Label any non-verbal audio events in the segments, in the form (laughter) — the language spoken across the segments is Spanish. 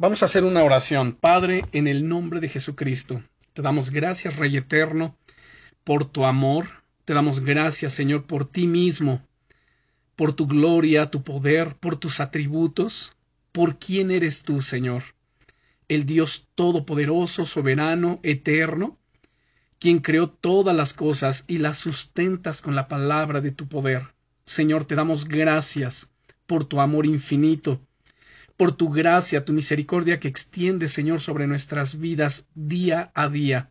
Vamos a hacer una oración. Padre, en el nombre de Jesucristo, te damos gracias, Rey Eterno, por tu amor. Te damos gracias, Señor, por ti mismo, por tu gloria, tu poder, por tus atributos, por quién eres tú, Señor. El Dios Todopoderoso, soberano, eterno, quien creó todas las cosas y las sustentas con la palabra de tu poder. Señor, te damos gracias por tu amor infinito, por tu gracia, tu misericordia que extiende, Señor, sobre nuestras vidas día a día.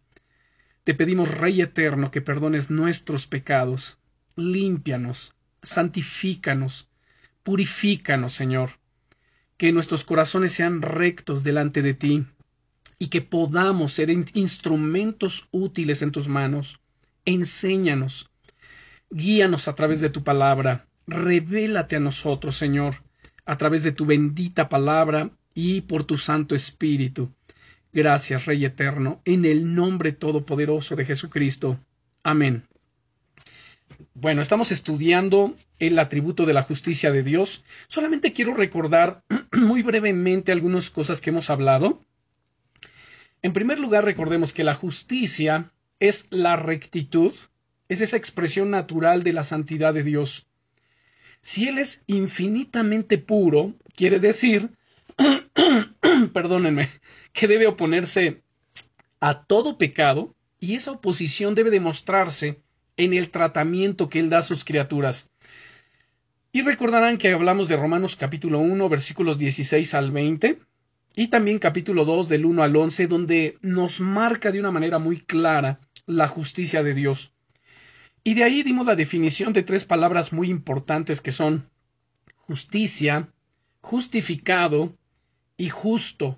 Te pedimos, Rey eterno, que perdones nuestros pecados, límpianos, santifícanos, purifícanos, Señor, que nuestros corazones sean rectos delante de ti, y que podamos ser instrumentos útiles en tus manos. Enséñanos, guíanos a través de tu palabra, revélate a nosotros, Señor, a través de tu bendita palabra y por tu Santo Espíritu. Gracias, Rey Eterno, en el nombre todopoderoso de Jesucristo. Amén. Bueno, estamos estudiando el atributo de la justicia de Dios. Solamente quiero recordar (clears throat) muy brevemente algunas cosas que hemos hablado. En primer lugar, recordemos que la justicia es la rectitud, es esa expresión natural de la santidad de Dios. Si Él es infinitamente puro, quiere decir, (clears throat) perdónenme, que debe oponerse a todo pecado y esa oposición debe demostrarse en el tratamiento que Él da a sus criaturas. Y recordarán que hablamos de Romanos capítulo 1 versículos 16 al 20 y también capítulo 2 del 1 al 11 donde nos marca de una manera muy clara la justicia de Dios. Y de ahí dimos la definición de tres palabras muy importantes que son justicia, justificado y justo.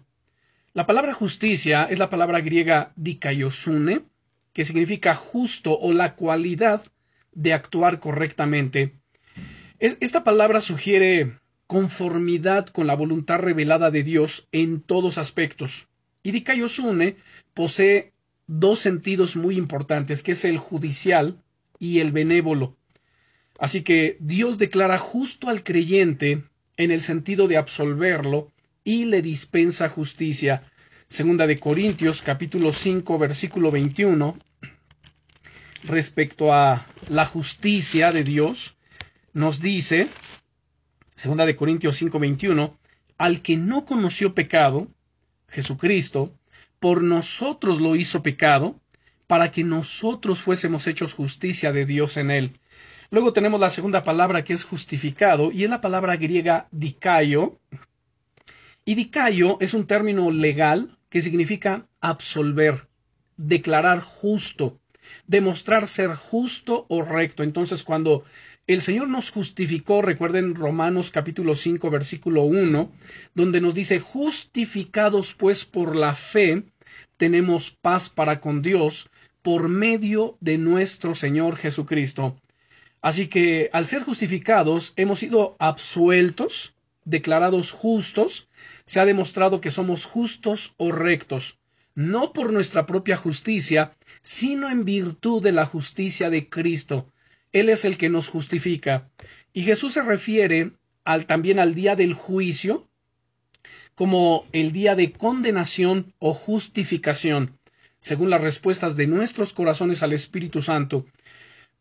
La palabra justicia es la palabra griega dikaiosune, que significa justo o la cualidad de actuar correctamente. Esta palabra sugiere conformidad con la voluntad revelada de Dios en todos aspectos. Y dikaiosune posee dos sentidos muy importantes, que es el judicial y el benévolo. Así que Dios declara justo al creyente en el sentido de absolverlo y le dispensa justicia. Segunda de Corintios capítulo 5 versículo 21 respecto a la justicia de Dios nos dice Segunda de Corintios 5 21 al que no conoció pecado Jesucristo por nosotros lo hizo pecado para que nosotros fuésemos hechos justicia de Dios en él. Luego tenemos la segunda palabra que es justificado y es la palabra griega dikaio. Y dikaio es un término legal que significa absolver, declarar justo, demostrar ser justo o recto. Entonces, cuando el Señor nos justificó, recuerden Romanos capítulo 5 versículo 1, donde nos dice, justificados pues por la fe, tenemos paz para con Dios por medio de nuestro Señor Jesucristo. Así que al ser justificados hemos sido absueltos, declarados justos, se ha demostrado que somos justos o rectos, no por nuestra propia justicia, sino en virtud de la justicia de Cristo. Él es el que nos justifica. Y Jesús se refiere al, también al día del juicio como el día de condenación o justificación según las respuestas de nuestros corazones al Espíritu Santo.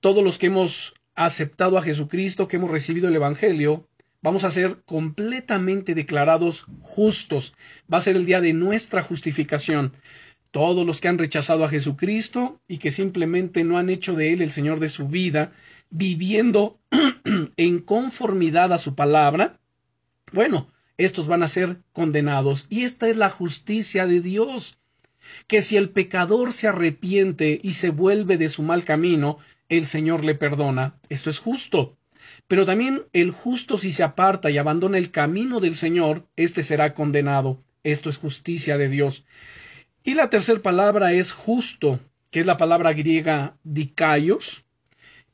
Todos los que hemos aceptado a Jesucristo, que hemos recibido el Evangelio, vamos a ser completamente declarados justos. Va a ser el día de nuestra justificación. Todos los que han rechazado a Jesucristo y que simplemente no han hecho de Él el Señor de su vida, viviendo (clears throat) en conformidad a su palabra, bueno, estos van a ser condenados. Y esta es la justicia de Dios que si el pecador se arrepiente y se vuelve de su mal camino, el Señor le perdona. Esto es justo. Pero también el justo si se aparta y abandona el camino del Señor, éste será condenado. Esto es justicia de Dios. Y la tercera palabra es justo, que es la palabra griega dikaios.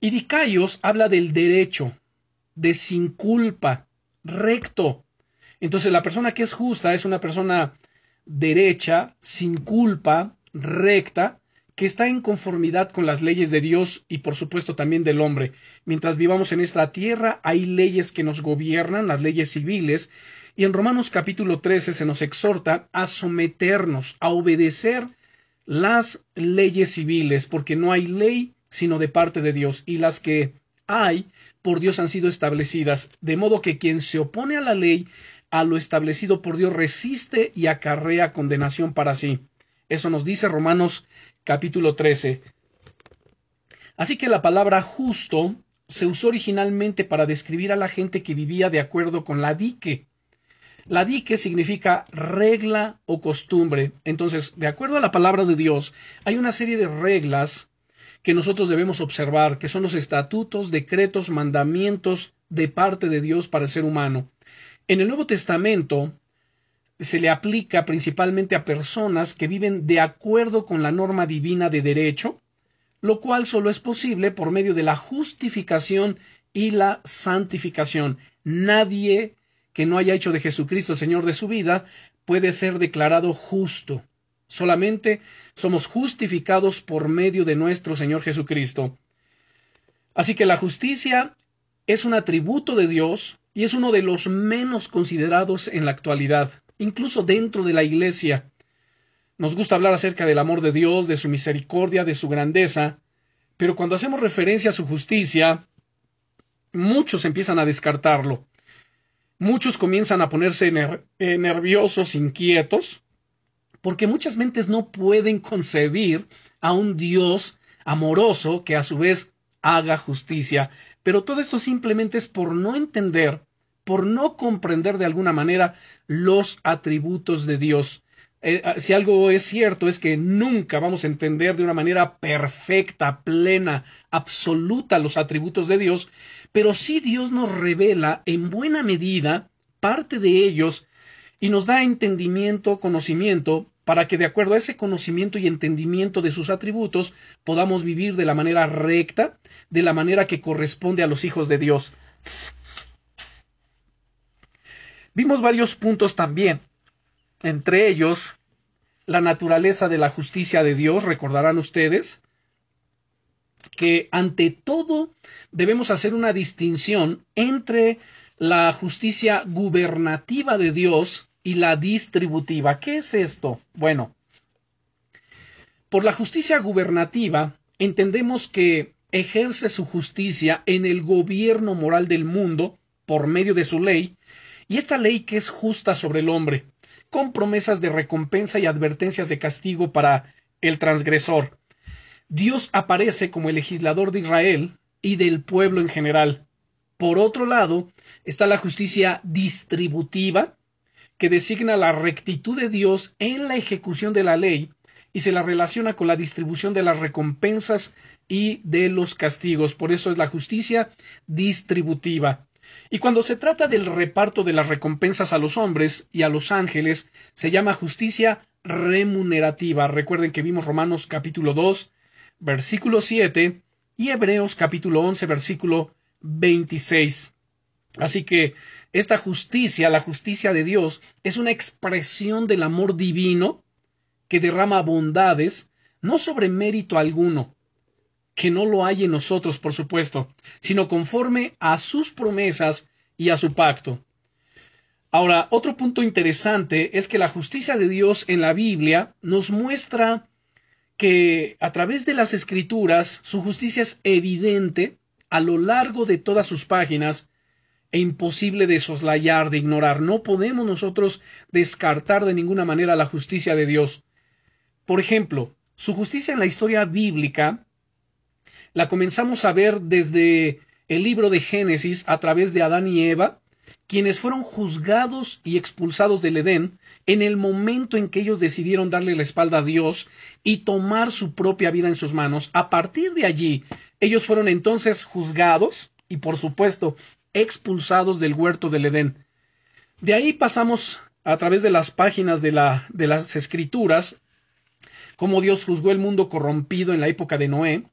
Y dikaios habla del derecho, de sin culpa, recto. Entonces la persona que es justa es una persona derecha, sin culpa, recta, que está en conformidad con las leyes de Dios y por supuesto también del hombre. Mientras vivamos en esta tierra hay leyes que nos gobiernan, las leyes civiles, Y en Romanos capítulo 13 se nos exhorta a someternos, a obedecer las leyes civiles, porque no hay ley sino de parte de Dios, y las que hay por Dios han sido establecidas, de modo que quien se opone a la ley, a lo establecido por Dios, resiste y acarrea condenación para sí. Eso nos dice Romanos capítulo 13. Así que la palabra justo se usó originalmente para describir a la gente que vivía de acuerdo con la dique. La dique significa regla o costumbre. Entonces, de acuerdo a la palabra de Dios, hay una serie de reglas que nosotros debemos observar, que son los estatutos, decretos, mandamientos de parte de Dios para el ser humano. En el Nuevo Testamento se le aplica principalmente a personas que viven de acuerdo con la norma divina de derecho, lo cual solo es posible por medio de la justificación y la santificación. Nadie que no haya hecho de Jesucristo el Señor de su vida puede ser declarado justo. Solamente somos justificados por medio de nuestro Señor Jesucristo. Así que la justicia es un atributo de Dios y es uno de los menos considerados en la actualidad, incluso dentro de la Iglesia. Nos gusta hablar acerca del amor de Dios, de su misericordia, de su grandeza, pero cuando hacemos referencia a su justicia, muchos empiezan a descartarlo. Muchos comienzan a ponerse eh, nerviosos, inquietos, porque muchas mentes no pueden concebir a un Dios amoroso que a su vez haga justicia. Pero todo esto simplemente es por no entender, por no comprender de alguna manera los atributos de Dios. Eh, ah, si algo es cierto es que nunca vamos a entender de una manera perfecta, plena, absoluta los atributos de Dios, pero sí Dios nos revela en buena medida parte de ellos y nos da entendimiento, conocimiento, para que de acuerdo a ese conocimiento y entendimiento de sus atributos podamos vivir de la manera recta, de la manera que corresponde a los hijos de Dios. Vimos varios puntos también entre ellos la naturaleza de la justicia de Dios, recordarán ustedes, que ante todo debemos hacer una distinción entre la justicia gubernativa de Dios y la distributiva. ¿Qué es esto? Bueno, por la justicia gubernativa entendemos que ejerce su justicia en el gobierno moral del mundo por medio de su ley, y esta ley que es justa sobre el hombre con promesas de recompensa y advertencias de castigo para el transgresor. Dios aparece como el legislador de Israel y del pueblo en general. Por otro lado, está la justicia distributiva, que designa la rectitud de Dios en la ejecución de la ley y se la relaciona con la distribución de las recompensas y de los castigos. Por eso es la justicia distributiva. Y cuando se trata del reparto de las recompensas a los hombres y a los ángeles, se llama justicia remunerativa. Recuerden que vimos Romanos capítulo 2, versículo 7 y Hebreos capítulo 11, versículo 26. Así que esta justicia, la justicia de Dios, es una expresión del amor divino que derrama bondades, no sobre mérito alguno, que no lo hay en nosotros, por supuesto, sino conforme a sus promesas y a su pacto. Ahora, otro punto interesante es que la justicia de Dios en la Biblia nos muestra que a través de las escrituras su justicia es evidente a lo largo de todas sus páginas e imposible de soslayar, de ignorar. No podemos nosotros descartar de ninguna manera la justicia de Dios. Por ejemplo, su justicia en la historia bíblica la comenzamos a ver desde el libro de Génesis a través de Adán y Eva, quienes fueron juzgados y expulsados del Edén en el momento en que ellos decidieron darle la espalda a Dios y tomar su propia vida en sus manos. A partir de allí, ellos fueron entonces juzgados y, por supuesto, expulsados del huerto del Edén. De ahí pasamos a través de las páginas de, la, de las escrituras, cómo Dios juzgó el mundo corrompido en la época de Noé,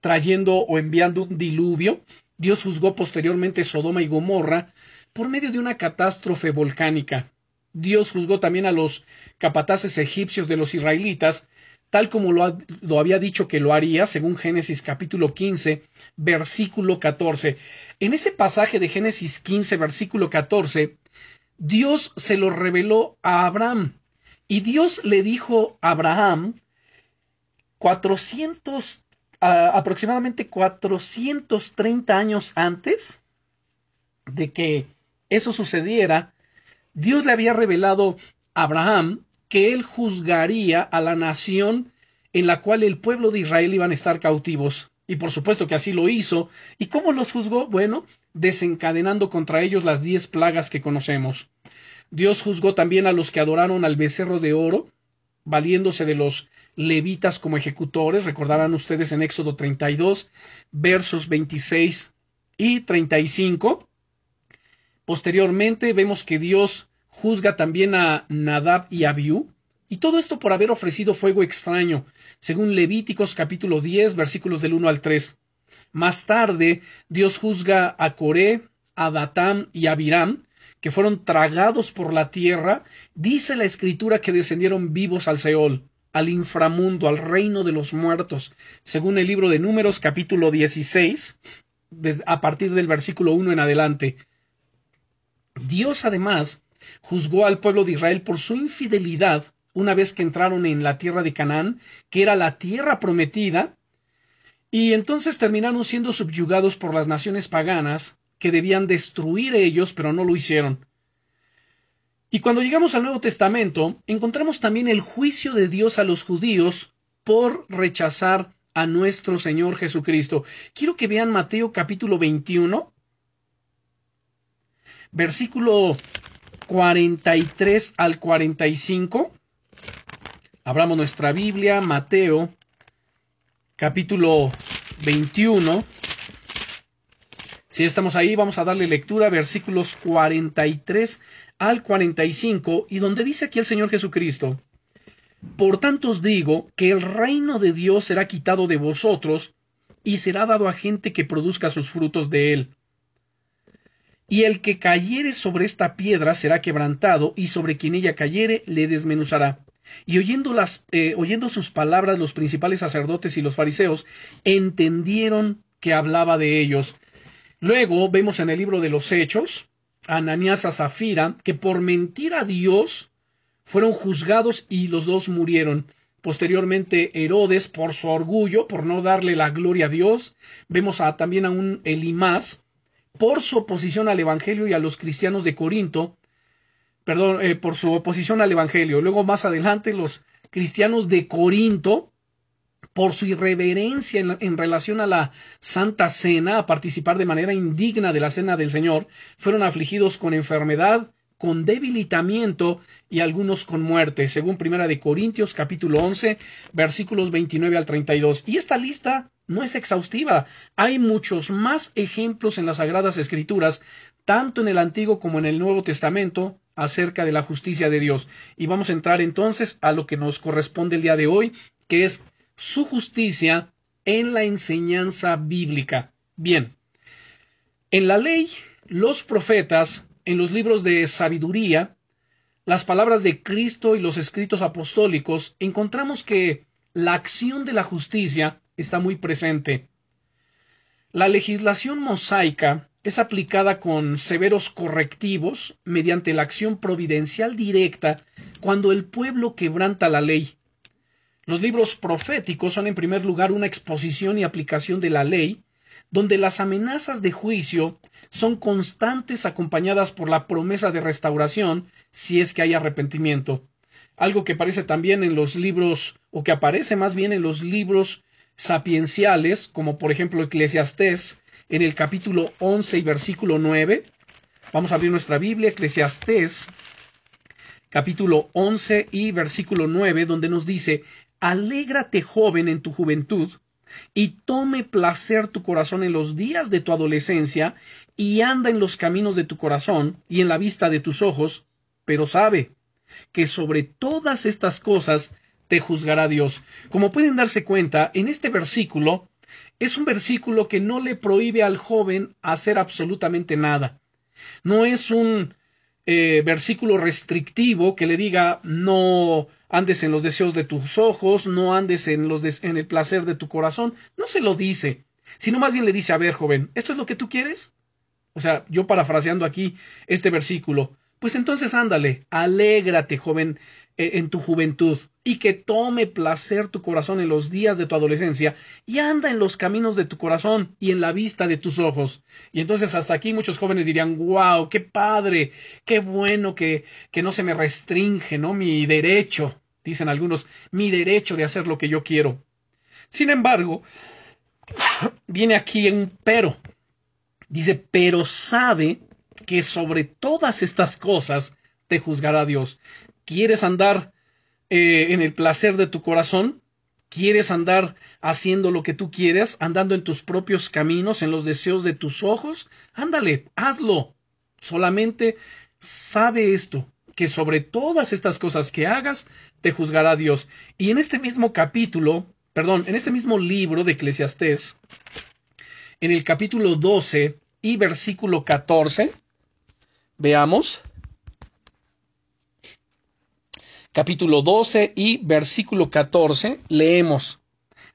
trayendo o enviando un diluvio. Dios juzgó posteriormente Sodoma y Gomorra por medio de una catástrofe volcánica. Dios juzgó también a los capataces egipcios de los israelitas, tal como lo, había dicho que lo haría, según Génesis capítulo 15, versículo 14. En ese pasaje de Génesis 15, versículo 14, Dios se lo reveló a Abraham. Y Dios le dijo a Abraham 400, aproximadamente 430 años antes de que eso sucediera, Dios le había revelado a Abraham que él juzgaría a la nación en la cual el pueblo de Israel iban a estar cautivos. Y por supuesto que así lo hizo. ¿Y cómo los juzgó? Bueno, desencadenando contra ellos las diez plagas que conocemos. Dios juzgó también a los que adoraron al becerro de oro, valiéndose de los levitas como ejecutores. Recordarán ustedes en Éxodo 32, versos 26 y 35. Posteriormente vemos que Dios juzga también a Nadab y Abiú, y todo esto por haber ofrecido fuego extraño, según Levíticos capítulo 10, versículos del 1 al 3. Más tarde, Dios juzga a Coré, a Datán y a Abiram, que fueron tragados por la tierra, dice la escritura que descendieron vivos al Seol, al inframundo, al reino de los muertos, según el libro de Números capítulo 16, a partir del versículo 1 en adelante. Dios además juzgó al pueblo de Israel por su infidelidad una vez que entraron en la tierra de Canaán, que era la tierra prometida, y entonces terminaron siendo subyugados por las naciones paganas, que debían destruir ellos, pero no lo hicieron. Y cuando llegamos al Nuevo Testamento, encontramos también el juicio de Dios a los judíos por rechazar a nuestro Señor Jesucristo. Quiero que vean Mateo capítulo 21, versículo 43 al 45. Abramos nuestra Biblia, Mateo, capítulo 21. Si estamos ahí, vamos a darle lectura, versículos 43 al 45, y donde dice aquí el Señor Jesucristo, Por tanto os digo que el reino de Dios será quitado de vosotros, y será dado a gente que produzca sus frutos de él. Y el que cayere sobre esta piedra será quebrantado, y sobre quien ella cayere le desmenuzará. Y oyendo, las, eh, oyendo sus palabras los principales sacerdotes y los fariseos entendieron que hablaba de ellos. Luego vemos en el libro de los Hechos a Ananías a Zafira que por mentir a Dios fueron juzgados y los dos murieron. Posteriormente Herodes por su orgullo, por no darle la gloria a Dios. Vemos también a un Elimás por su oposición al Evangelio y a los cristianos de Corinto, perdón, eh, por su oposición al Evangelio. Luego más adelante los cristianos de Corinto, por su irreverencia en, en, relación a la Santa Cena, a participar de manera indigna de la Cena del Señor, fueron afligidos con enfermedad, con debilitamiento y algunos con muerte, según Primera de Corintios capítulo 11, versículos 29 al 32. Y esta lista no es exhaustiva. Hay muchos más ejemplos en las Sagradas Escrituras, tanto en el Antiguo como en el Nuevo Testamento, acerca de la justicia de Dios. Y vamos a entrar entonces a lo que nos corresponde el día de hoy, que es su justicia en la enseñanza bíblica. Bien, en la ley, los profetas, en los libros de sabiduría, las palabras de Cristo y los escritos apostólicos, encontramos que la acción de la justicia está muy presente. La legislación mosaica es aplicada con severos correctivos mediante la acción providencial directa cuando el pueblo quebranta la ley. Los libros proféticos son en primer lugar una exposición y aplicación de la ley, donde las amenazas de juicio son constantes acompañadas por la promesa de restauración si es que hay arrepentimiento. Algo que aparece también en los libros, o que aparece más bien en los libros sapienciales, como por ejemplo Eclesiastés, en el capítulo 11 y versículo 9. Vamos a abrir nuestra Biblia, Eclesiastés, capítulo 11 y versículo 9, donde nos dice, Alégrate joven en tu juventud, y tome placer tu corazón en los días de tu adolescencia, y anda en los caminos de tu corazón y en la vista de tus ojos, pero sabe que sobre todas estas cosas te juzgará Dios. Como pueden darse cuenta, en este versículo es un versículo que no le prohíbe al joven hacer absolutamente nada. No es un eh, versículo restrictivo que le diga no andes en los deseos de tus ojos, no andes en, los en el placer de tu corazón. No se lo dice, sino más bien le dice, a ver, joven, ¿esto es lo que tú quieres? O sea, yo parafraseando aquí este versículo, Pues entonces ándale, alégrate, joven, en tu juventud, y que tome placer tu corazón en los días de tu adolescencia, y anda en los caminos de tu corazón y en la vista de tus ojos. Y entonces hasta aquí muchos jóvenes dirían, wow, qué padre, qué bueno que, que no se me restringe, ¿no? Mi derecho, dicen algunos, mi derecho de hacer lo que yo quiero. Sin embargo, (coughs) viene aquí un pero. Dice, pero sabe que sobre todas estas cosas te juzgará Dios. ¿Quieres andar eh, en el placer de tu corazón? ¿Quieres andar haciendo lo que tú quieres, andando en tus propios caminos, en los deseos de tus ojos? Ándale, hazlo. Solamente sabe esto, que sobre todas estas cosas que hagas, te juzgará Dios. Y en este mismo capítulo, perdón, en este mismo libro de Eclesiastés, en el capítulo 12 y versículo 14, veamos, capítulo 12 y versículo 14, leemos.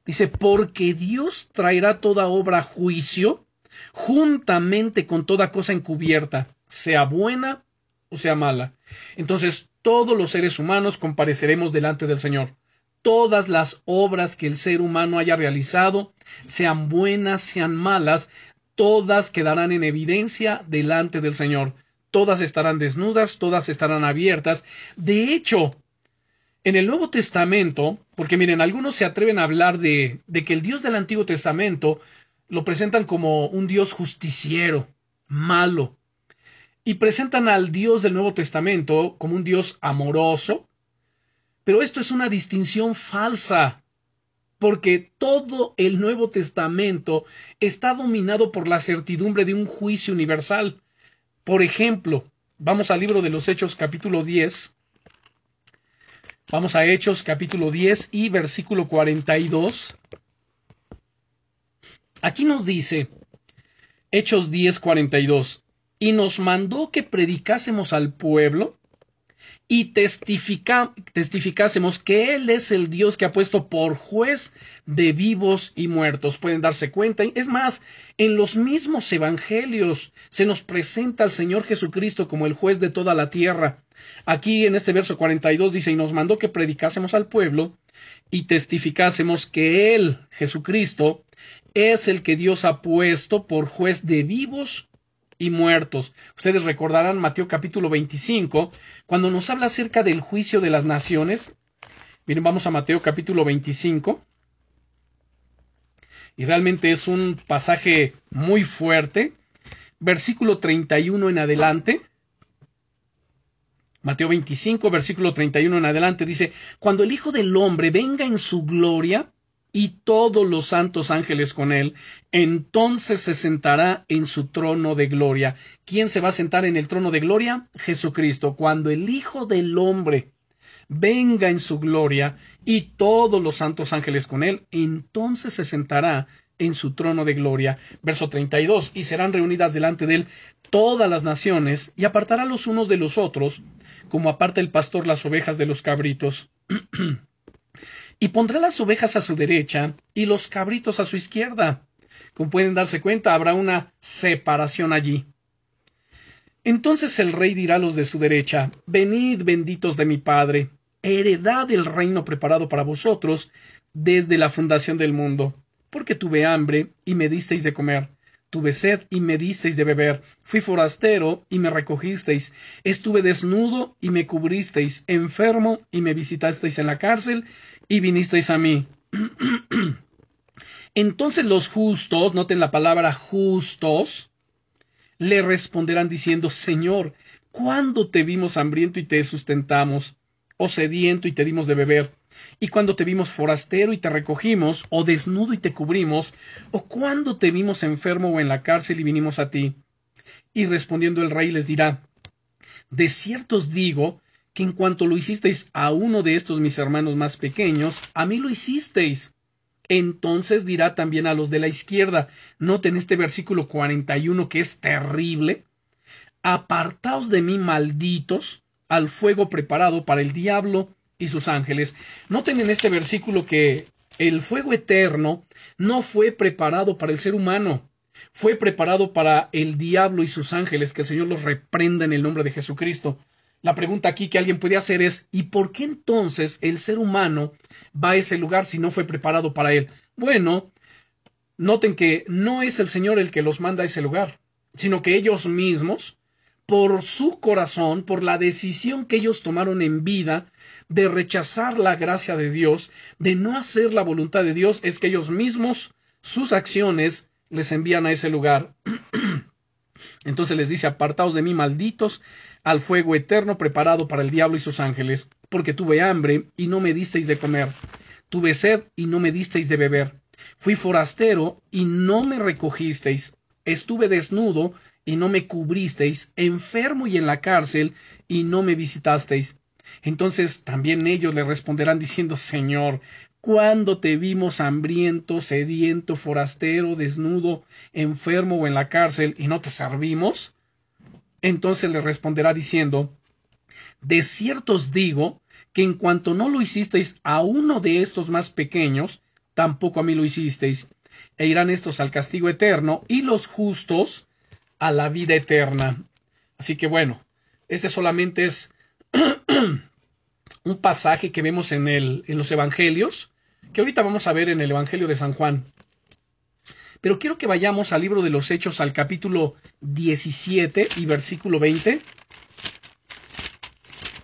Dice, porque Dios traerá toda obra a juicio, juntamente con toda cosa encubierta, sea buena o sea mala. Entonces todos los seres humanos compareceremos delante del Señor. Todas las obras que el ser humano haya realizado, sean buenas, sean malas, todas quedarán en evidencia delante del Señor. Todas estarán desnudas, todas estarán abiertas. De hecho, en el Nuevo Testamento, porque miren, algunos se atreven a hablar de, que el Dios del Antiguo Testamento lo presentan como un Dios justiciero, malo, y presentan al Dios del Nuevo Testamento como un Dios amoroso, pero esto es una distinción falsa, porque todo el Nuevo Testamento está dominado por la certidumbre de un juicio universal. Por ejemplo, vamos al libro de los Hechos capítulo 10, Vamos a Hechos capítulo 10 y versículo 42. Aquí nos dice Hechos 10, 42. Y nos mandó que predicásemos al pueblo y testificásemos que Él es el Dios que ha puesto por juez de vivos y muertos. Pueden darse cuenta. Es más, en los mismos evangelios se nos presenta al Señor Jesucristo como el juez de toda la tierra. Aquí en este verso 42 dice, y nos mandó que predicásemos al pueblo y testificásemos que Él, Jesucristo, es el que Dios ha puesto por juez de vivos y muertos. Ustedes recordarán Mateo capítulo 25, cuando nos habla acerca del juicio de las naciones. Miren, vamos a Mateo capítulo 25. Y realmente es un pasaje muy fuerte. Versículo 31 en adelante. Mateo 25, versículo 31 en adelante dice, Cuando el Hijo del Hombre venga en su gloria y todos los santos ángeles con él, entonces se sentará en su trono de gloria. ¿Quién se va a sentar en el trono de gloria? Jesucristo. Cuando el Hijo del Hombre venga en su gloria y todos los santos ángeles con él, entonces se sentará en su trono de gloria. Verso 32. Y serán reunidas delante de él todas las naciones, y apartará los unos de los otros, como aparta el pastor las ovejas de los cabritos. (clears throat) y pondrá las ovejas a su derecha y los cabritos a su izquierda. Como pueden darse cuenta, habrá una separación allí. Entonces el rey dirá a los de su derecha, Venid benditos de mi Padre, heredad el reino preparado para vosotros desde la fundación del mundo, porque tuve hambre y me disteis de comer, tuve sed y me disteis de beber, fui forastero y me recogisteis, estuve desnudo y me cubristeis, enfermo y me visitasteis en la cárcel, y vinisteis a mí. (clears throat) Entonces los justos, noten la palabra justos, le responderán diciendo, Señor, ¿cuándo te vimos hambriento y te sustentamos? o sediento y te dimos de beber? Y cuando te vimos forastero y te recogimos, o desnudo y te cubrimos, o cuando te vimos enfermo o en la cárcel y vinimos a ti. Y respondiendo el rey les dirá, De cierto os digo que en cuanto lo hicisteis a uno de estos mis hermanos más pequeños, a mí lo hicisteis. Entonces dirá también a los de la izquierda, noten este versículo 41 que es terrible, apartaos de mí malditos al fuego preparado para el diablo y sus ángeles. Noten en este versículo que el fuego eterno no fue preparado para el ser humano, fue preparado para el diablo y sus ángeles, que el Señor los reprenda en el nombre de Jesucristo. La pregunta aquí que alguien puede hacer es ¿y por qué entonces el ser humano va a ese lugar si no fue preparado para él? Bueno, noten que no es el Señor el que los manda a ese lugar, sino que ellos mismos, por su corazón, por la decisión que ellos tomaron en vida de rechazar la gracia de Dios, de no hacer la voluntad de Dios, es que ellos mismos, sus acciones, les envían a ese lugar. (clears throat) Entonces les dice, apartaos de mí, malditos, al fuego eterno preparado para el diablo y sus ángeles, porque tuve hambre y no me disteis de comer, tuve sed y no me disteis de beber, fui forastero y no me recogisteis, estuve desnudo y no me cubristeis, enfermo y en la cárcel y no me visitasteis. Entonces también ellos le responderán diciendo Señor, ¿cuándo te vimos hambriento, sediento, forastero, desnudo, enfermo o en la cárcel y no te servimos? Entonces le responderá diciendo De cierto os digo que en cuanto no lo hicisteis a uno de estos más pequeños, tampoco a mí lo hicisteis. E irán estos al castigo eterno y los justos a la vida eterna. Así que bueno, este solamente es (clears throat) un pasaje que vemos en, el, en los Evangelios, que ahorita vamos a ver en el Evangelio de San Juan. Pero quiero que vayamos al libro de los Hechos, al capítulo 17 y versículo 20.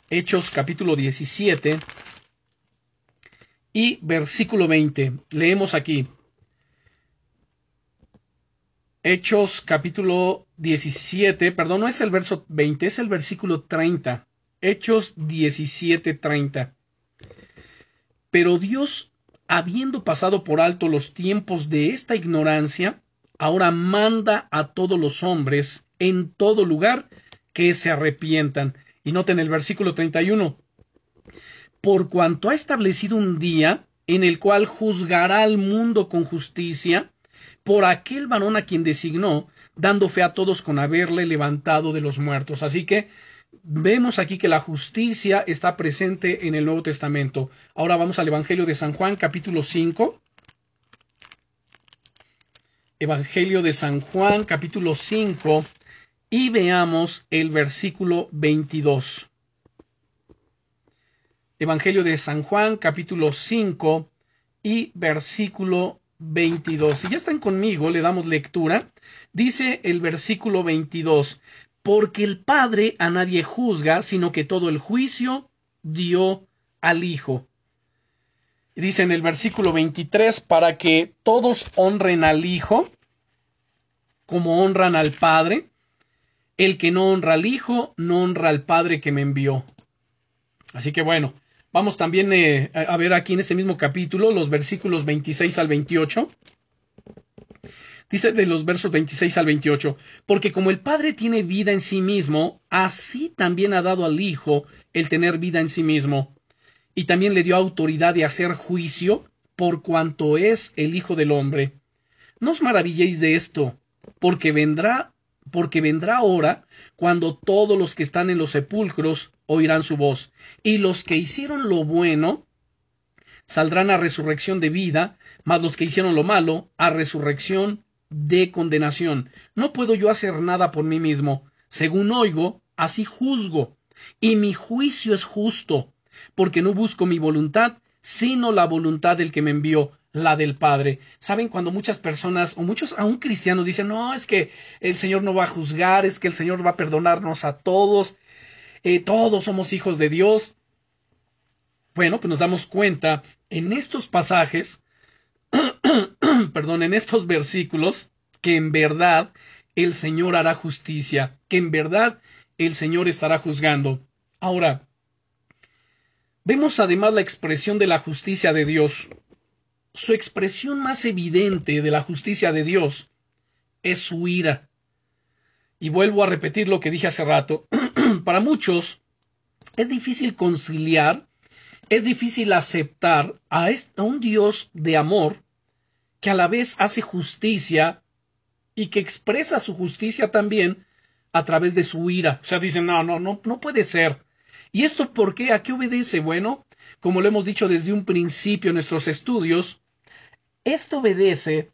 Hechos capítulo 17 y versículo 20. Leemos aquí. Hechos capítulo 17, perdón, no es el verso 20, es el versículo 30. Hechos 17:30. Pero Dios, habiendo pasado por alto los tiempos de esta ignorancia, ahora manda a todos los hombres en todo lugar que se arrepientan. Y noten el versículo 31. Por cuanto ha establecido un día en el cual juzgará al mundo con justicia, por aquel varón a quien designó, dando fe a todos con haberle levantado de los muertos. Así que Vemos aquí que la justicia está presente en el Nuevo Testamento. Ahora vamos al Evangelio de San Juan, capítulo 5. Evangelio de San Juan, capítulo 5, y veamos el versículo 22. Evangelio de San Juan, capítulo 5 y versículo 22. Si ya están conmigo, le damos lectura. Dice el versículo 22, porque el Padre a nadie juzga, sino que todo el juicio dio al Hijo. Dice en el versículo 23, para que todos honren al Hijo, como honran al Padre. El que no honra al Hijo, no honra al Padre que me envió. Así que bueno, vamos también eh, a ver aquí en este mismo capítulo los versículos 26 al 28. Dice de los versos 26 al 28, porque como el Padre tiene vida en sí mismo, así también ha dado al Hijo el tener vida en sí mismo, y también le dio autoridad de hacer juicio por cuanto es el Hijo del hombre. No os maravilléis de esto, porque vendrá porque vendrá hora cuando todos los que están en los sepulcros oirán su voz, y los que hicieron lo bueno saldrán a resurrección de vida, mas los que hicieron lo malo a resurrección de condenación. No puedo yo hacer nada por mí mismo. Según oigo, así juzgo. Y mi juicio es justo, porque no busco mi voluntad, sino la voluntad del que me envió, la del Padre. Saben cuando muchas personas, o muchos aún cristianos, dicen, no, es que el Señor no va a juzgar, es que el Señor va a perdonarnos a todos, eh, todos somos hijos de Dios. Bueno, pues nos damos cuenta en estos pasajes (clears throat) perdón, en estos versículos que en verdad el Señor hará justicia, que en verdad el Señor estará juzgando. Ahora, vemos además la expresión de la justicia de Dios. Su expresión más evidente de la justicia de Dios es su ira. Y vuelvo a repetir lo que dije hace rato. (clears throat) Para muchos es difícil conciliar es difícil aceptar a, un Dios de amor que a la vez hace justicia y que expresa su justicia también a través de su ira. O sea, dicen, no, no, no, no puede ser. ¿Y esto por qué? ¿A qué obedece? Bueno, como lo hemos dicho desde un principio en nuestros estudios, esto obedece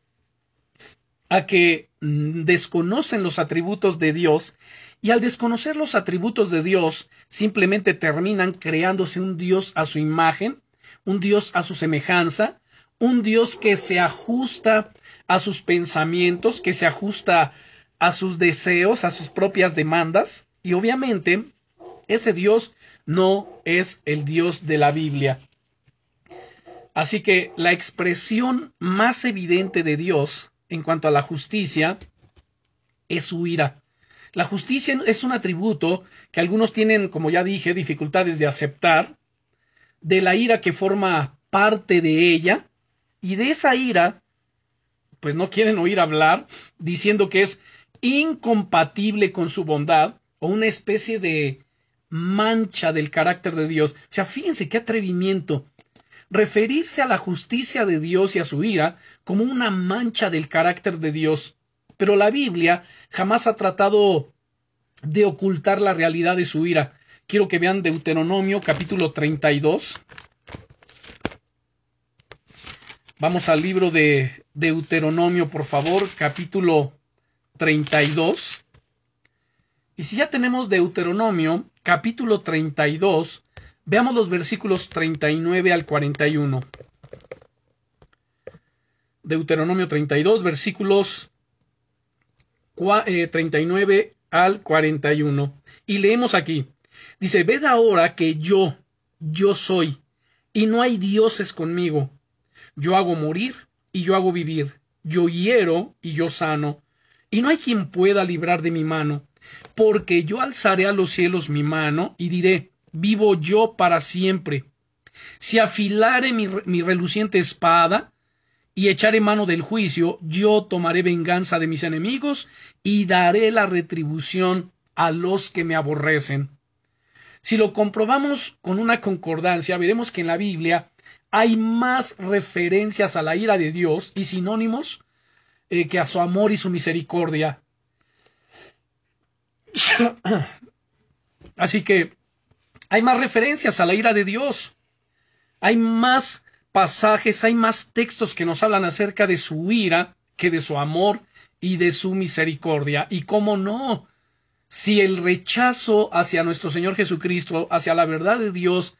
a que mm, desconocen los atributos de Dios y al desconocer los atributos de Dios simplemente terminan creándose un Dios a su imagen, un Dios a su semejanza, un Dios que se ajusta a sus pensamientos, que se ajusta a sus deseos, a sus propias demandas, y obviamente ese Dios no es el Dios de la Biblia. Así que la expresión más evidente de Dios en cuanto a la justicia es su ira. La justicia es un atributo que algunos tienen, como ya dije, dificultades de aceptar, de la ira que forma parte de ella, y de esa ira, pues no quieren oír hablar, diciendo que es incompatible con su bondad, o una especie de mancha del carácter de Dios. O sea, fíjense qué atrevimiento. Referirse a la justicia de Dios y a su ira como una mancha del carácter de Dios. Pero la Biblia jamás ha tratado de ocultar la realidad de su ira. Quiero que vean Deuteronomio capítulo 32. Vamos al libro de Deuteronomio, por favor, capítulo 32. Y si ya tenemos Deuteronomio, capítulo 32, veamos los versículos 39 al 41. Deuteronomio 32, versículos 39 eh, al 41. Y leemos aquí. Dice, ved ahora que yo, yo soy, y no hay dioses conmigo. Yo hago morir y yo hago vivir. Yo hiero y yo sano. Y no hay quien pueda librar de mi mano porque yo alzaré a los cielos mi mano y diré, vivo yo para siempre. Si afilare mi, mi reluciente espada y echaré mano del juicio, yo tomaré venganza de mis enemigos y daré la retribución a los que me aborrecen. Si lo comprobamos con una concordancia, veremos que en la Biblia hay más referencias a la ira de Dios y sinónimos eh, que a su amor y su misericordia. (clears throat) Así que hay más referencias a la ira de Dios. Hay más pasajes, hay más textos que nos hablan acerca de su ira que de su amor y de su misericordia. Y cómo no, si el rechazo hacia nuestro Señor Jesucristo, hacia la verdad de Dios,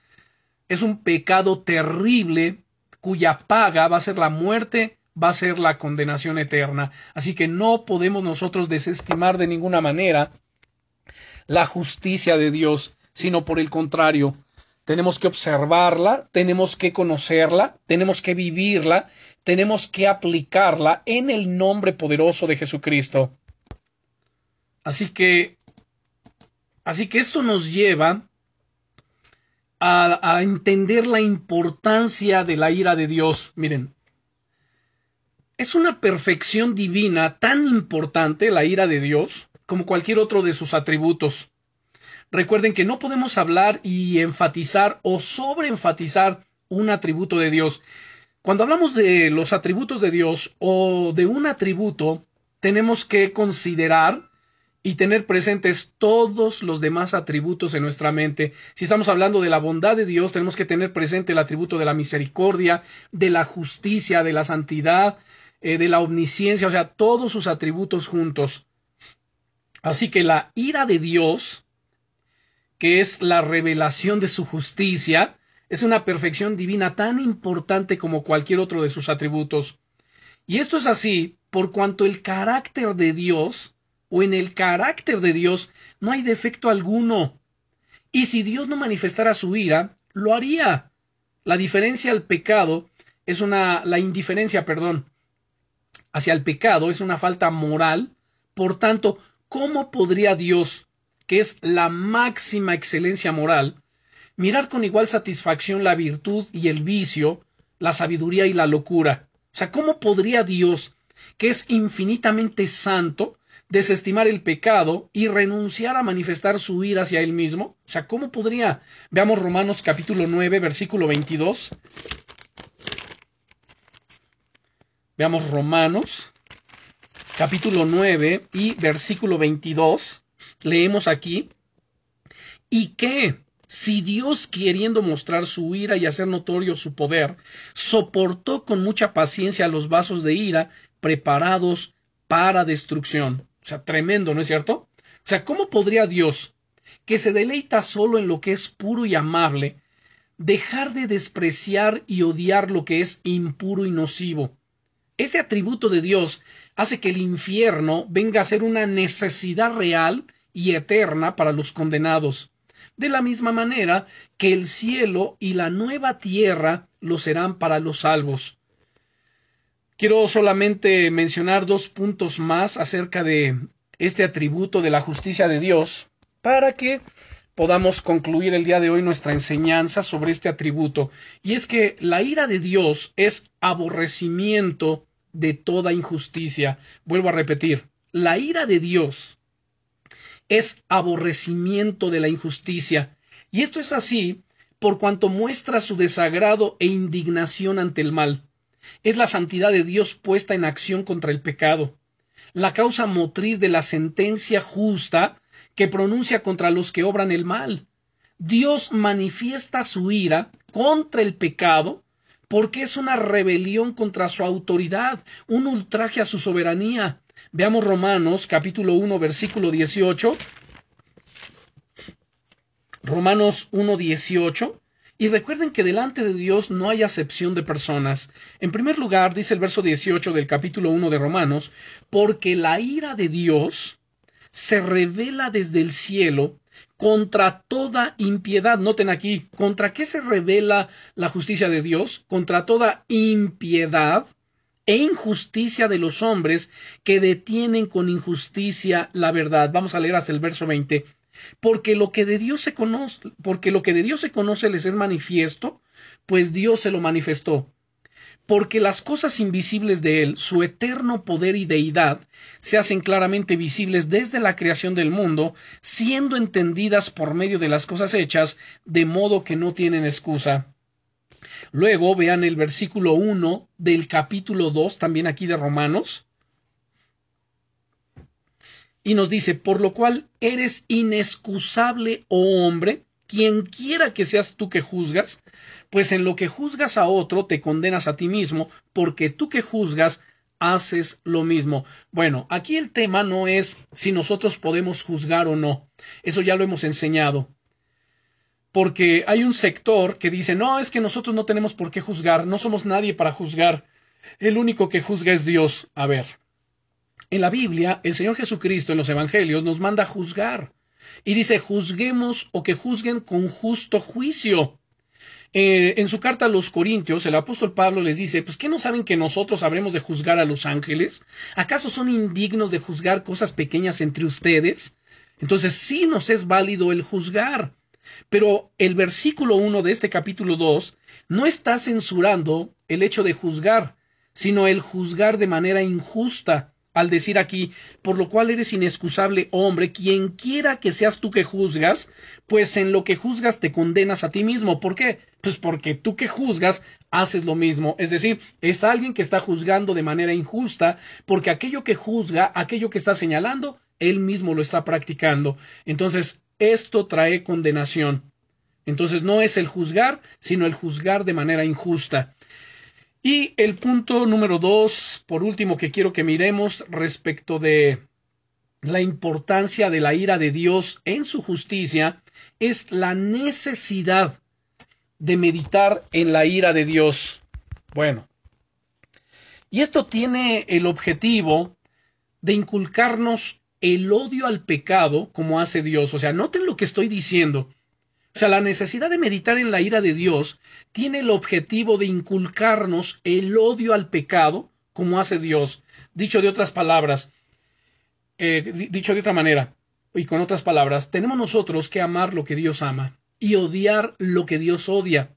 es un pecado terrible cuya paga va a ser la muerte, va a ser la condenación eterna. Así que no podemos nosotros desestimar de ninguna manera la justicia de Dios, sino por el contrario, tenemos que observarla, tenemos que conocerla, tenemos que vivirla, tenemos que aplicarla en el nombre poderoso de Jesucristo. Así que, así que esto nos lleva a, entender la importancia de la ira de Dios. Miren, es una perfección divina tan importante la ira de Dios como cualquier otro de sus atributos. Recuerden que no podemos hablar y enfatizar o sobreenfatizar un atributo de Dios. Cuando hablamos de los atributos de Dios o de un atributo, tenemos que considerar y tener presentes todos los demás atributos en nuestra mente. Si estamos hablando de la bondad de Dios, tenemos que tener presente el atributo de la misericordia, de la justicia, de la santidad, eh, de la omnisciencia, o sea, todos sus atributos juntos. Así que la ira de Dios, que es la revelación de su justicia, es una perfección divina tan importante como cualquier otro de sus atributos. Y esto es así por cuanto el carácter de Dios, o en el carácter de Dios, no hay defecto alguno. Y si Dios no manifestara su ira, lo haría. La diferencia al pecado es una, la indiferencia, perdón, hacia el pecado es una falta moral, por tanto, ¿Cómo podría Dios, que es la máxima excelencia moral, mirar con igual satisfacción la virtud y el vicio, la sabiduría y la locura? O sea, ¿cómo podría Dios, que es infinitamente santo, desestimar el pecado y renunciar a manifestar su ira hacia él mismo? O sea, ¿cómo podría? Veamos Romanos capítulo 9, versículo 22. Veamos Romanos capítulo 9 y versículo 22, leemos aquí, y que si Dios queriendo mostrar su ira y hacer notorio su poder, soportó con mucha paciencia los vasos de ira preparados para destrucción. O sea, tremendo, ¿no es cierto? O sea, ¿cómo podría Dios, que se deleita solo en lo que es puro y amable, dejar de despreciar y odiar lo que es impuro y nocivo? Ese atributo de Dios hace que el infierno venga a ser una necesidad real y eterna para los condenados, de la misma manera que el cielo y la nueva tierra lo serán para los salvos. Quiero solamente mencionar dos puntos más acerca de este atributo de la justicia de Dios para que podamos concluir el día de hoy nuestra enseñanza sobre este atributo. Y es que la ira de Dios es aborrecimiento de toda injusticia. Vuelvo a repetir, la ira de Dios es aborrecimiento de la injusticia. Y esto es así por cuanto muestra su desagrado e indignación ante el mal. Es la santidad de Dios puesta en acción contra el pecado la causa motriz de la sentencia justa que pronuncia contra los que obran el mal. Dios manifiesta su ira contra el pecado porque es una rebelión contra su autoridad, un ultraje a su soberanía. Veamos Romanos capítulo 1 versículo 18. Romanos 1 18 y recuerden que delante de Dios no hay acepción de personas. En primer lugar, dice el verso 18 del capítulo 1 de Romanos, porque la ira de Dios se revela desde el cielo contra toda impiedad. Noten aquí, ¿contra qué se revela la justicia de Dios? Contra toda impiedad e injusticia de los hombres que detienen con injusticia la verdad. Vamos a leer hasta el verso 20 porque lo que de Dios se conoce, porque lo que de Dios se conoce les es manifiesto, pues Dios se lo manifestó. Porque las cosas invisibles de Él, su eterno poder y deidad, se hacen claramente visibles desde la creación del mundo, siendo entendidas por medio de las cosas hechas, de modo que no tienen excusa. Luego vean el versículo 1 del capítulo 2, también aquí de Romanos, y nos dice, por lo cual eres inexcusable, oh hombre, quien quiera que seas tú que juzgas, pues en lo que juzgas a otro te condenas a ti mismo, porque tú que juzgas haces lo mismo. Bueno, aquí el tema no es si nosotros podemos juzgar o no. Eso ya lo hemos enseñado. Porque hay un sector que dice, no, es que nosotros no tenemos por qué juzgar, no somos nadie para juzgar. El único que juzga es Dios. A ver, en la Biblia, el Señor Jesucristo en los Evangelios nos manda a juzgar. Y dice, juzguemos o que juzguen con justo juicio. Eh, en su carta a los Corintios, el apóstol Pablo les dice, pues ¿qué no saben que nosotros habremos de juzgar a los ángeles? ¿Acaso son indignos de juzgar cosas pequeñas entre ustedes? Entonces sí nos es válido el juzgar. Pero el versículo 1 de este capítulo 2 no está censurando el hecho de juzgar, sino el juzgar de manera injusta al decir aquí, por lo cual eres inexcusable hombre, quien quiera que seas tú que juzgas, pues en lo que juzgas te condenas a ti mismo. ¿Por qué? Pues porque tú que juzgas haces lo mismo. Es decir, es alguien que está juzgando de manera injusta, porque aquello que juzga, aquello que está señalando, él mismo lo está practicando. Entonces, esto trae condenación. Entonces no es el juzgar, sino el juzgar de manera injusta. Y el punto número dos, por último, que quiero que miremos respecto de la importancia de la ira de Dios en su justicia, es la necesidad de meditar en la ira de Dios. Bueno, y esto tiene el objetivo de inculcarnos el odio al pecado como hace Dios. O sea, noten lo que estoy diciendo. O sea, la necesidad de meditar en la ira de Dios tiene el objetivo de inculcarnos el odio al pecado como hace Dios. Dicho de otras palabras, eh, dicho de otra manera, y con otras palabras, tenemos nosotros que amar lo que Dios ama y odiar lo que Dios odia,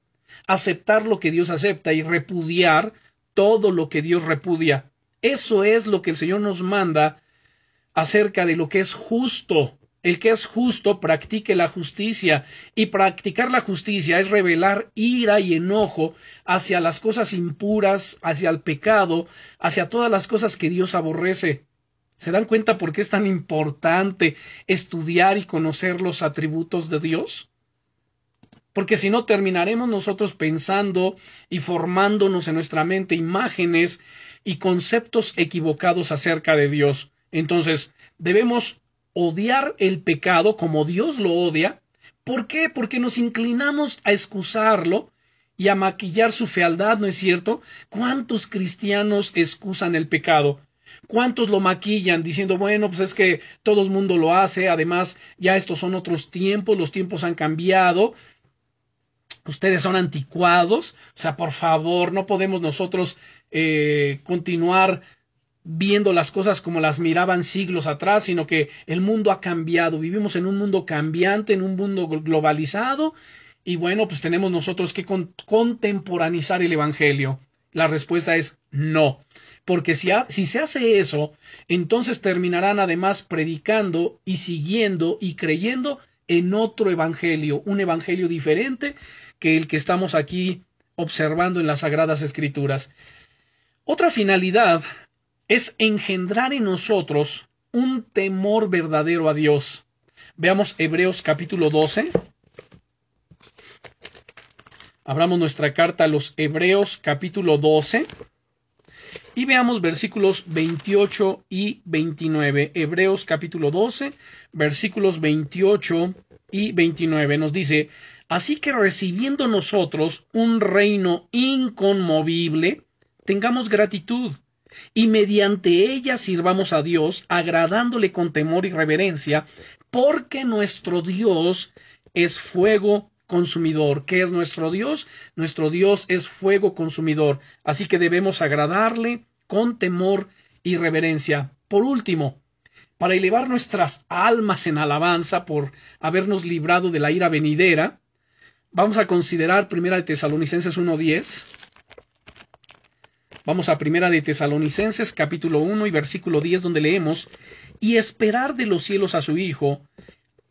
aceptar lo que Dios acepta y repudiar todo lo que Dios repudia. Eso es lo que el Señor nos manda acerca de lo que es justo el que es justo practique la justicia, y practicar la justicia es revelar ira y enojo hacia las cosas impuras, hacia el pecado, hacia todas las cosas que Dios aborrece. ¿Se dan cuenta por qué es tan importante estudiar y conocer los atributos de Dios? Porque si no terminaremos nosotros pensando y formándonos en nuestra mente imágenes y conceptos equivocados acerca de Dios. Entonces, debemos odiar el pecado como Dios lo odia. ¿Por qué? Porque nos inclinamos a excusarlo y a maquillar su fealdad, ¿no es cierto? ¿Cuántos cristianos excusan el pecado? ¿Cuántos lo maquillan diciendo, bueno, pues es que todo el mundo lo hace, además ya estos son otros tiempos, los tiempos han cambiado, ustedes son anticuados, o sea, por favor, no podemos nosotros eh, continuar viendo las cosas como las miraban siglos atrás, sino que el mundo ha cambiado, vivimos en un mundo cambiante, en un mundo globalizado, y bueno, pues tenemos nosotros que contemporanizar el Evangelio. La respuesta es no, porque si, si se hace eso, entonces terminarán además predicando y siguiendo y creyendo en otro Evangelio, un Evangelio diferente que el que estamos aquí observando en las Sagradas Escrituras. Otra finalidad es engendrar en nosotros un temor verdadero a Dios. Veamos Hebreos capítulo 12. Abramos nuestra carta a los Hebreos capítulo 12 y veamos versículos 28 y 29. Hebreos capítulo 12, versículos 28 y 29 nos dice, Así que recibiendo nosotros un reino inconmovible, tengamos gratitud y mediante ella sirvamos a Dios, agradándole con temor y reverencia, porque nuestro Dios es fuego consumidor. ¿Qué es nuestro Dios? Nuestro Dios es fuego consumidor. Así que debemos agradarle con temor y reverencia. Por último, para elevar nuestras almas en alabanza por habernos librado de la ira venidera, vamos a considerar Primera de Tesalonicenses 1.10 Vamos a Primera de Tesalonicenses capítulo 1 y versículo 10 donde leemos y esperar de los cielos a su Hijo,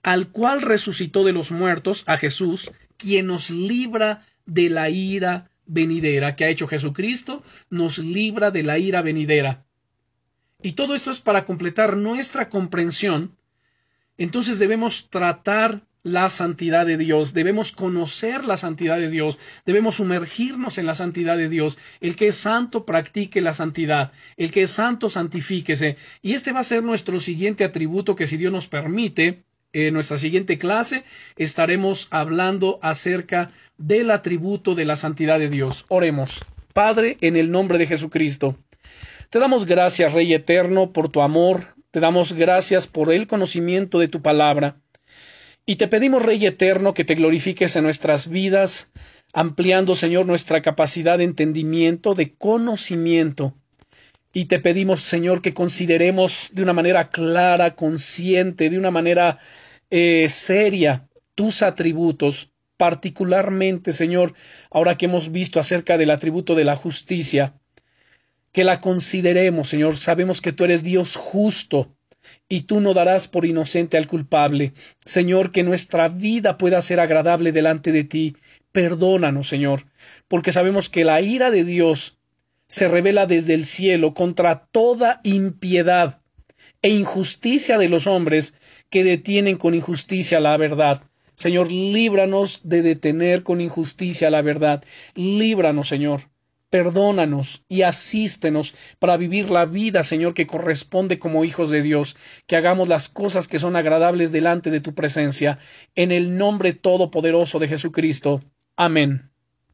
al cual resucitó de los muertos, a Jesús, quien nos libra de la ira venidera que ha hecho Jesucristo, nos libra de la ira venidera. Y todo esto es para completar nuestra comprensión. Entonces debemos tratar la santidad de Dios, debemos conocer la santidad de Dios, debemos sumergirnos en la santidad de Dios. El que es santo practique la santidad, el que es santo santifíquese. Y este va a ser nuestro siguiente atributo que si Dios nos permite, en nuestra siguiente clase estaremos hablando acerca del atributo de la santidad de Dios. Oremos. Padre, en el nombre de Jesucristo. Te damos gracias, Rey Eterno, por tu amor, te damos gracias por el conocimiento de tu palabra. Y te pedimos, Rey Eterno, que te glorifiques en nuestras vidas, ampliando, Señor, nuestra capacidad de entendimiento, de conocimiento. Y te pedimos, Señor, que consideremos de una manera clara, consciente, de una manera eh, seria tus atributos, particularmente, Señor, ahora que hemos visto acerca del atributo de la justicia, que la consideremos, Señor. Sabemos que tú eres Dios justo, y tú no darás por inocente al culpable. Señor, que nuestra vida pueda ser agradable delante de ti. Perdónanos, Señor, porque sabemos que la ira de Dios se revela desde el cielo contra toda impiedad e injusticia de los hombres que detienen con injusticia la verdad. Señor, líbranos de detener con injusticia la verdad. Líbranos, Señor. Perdónanos y asístenos para vivir la vida, Señor, que corresponde como hijos de Dios, que hagamos las cosas que son agradables delante de tu presencia, en el nombre todopoderoso de Jesucristo. Amén.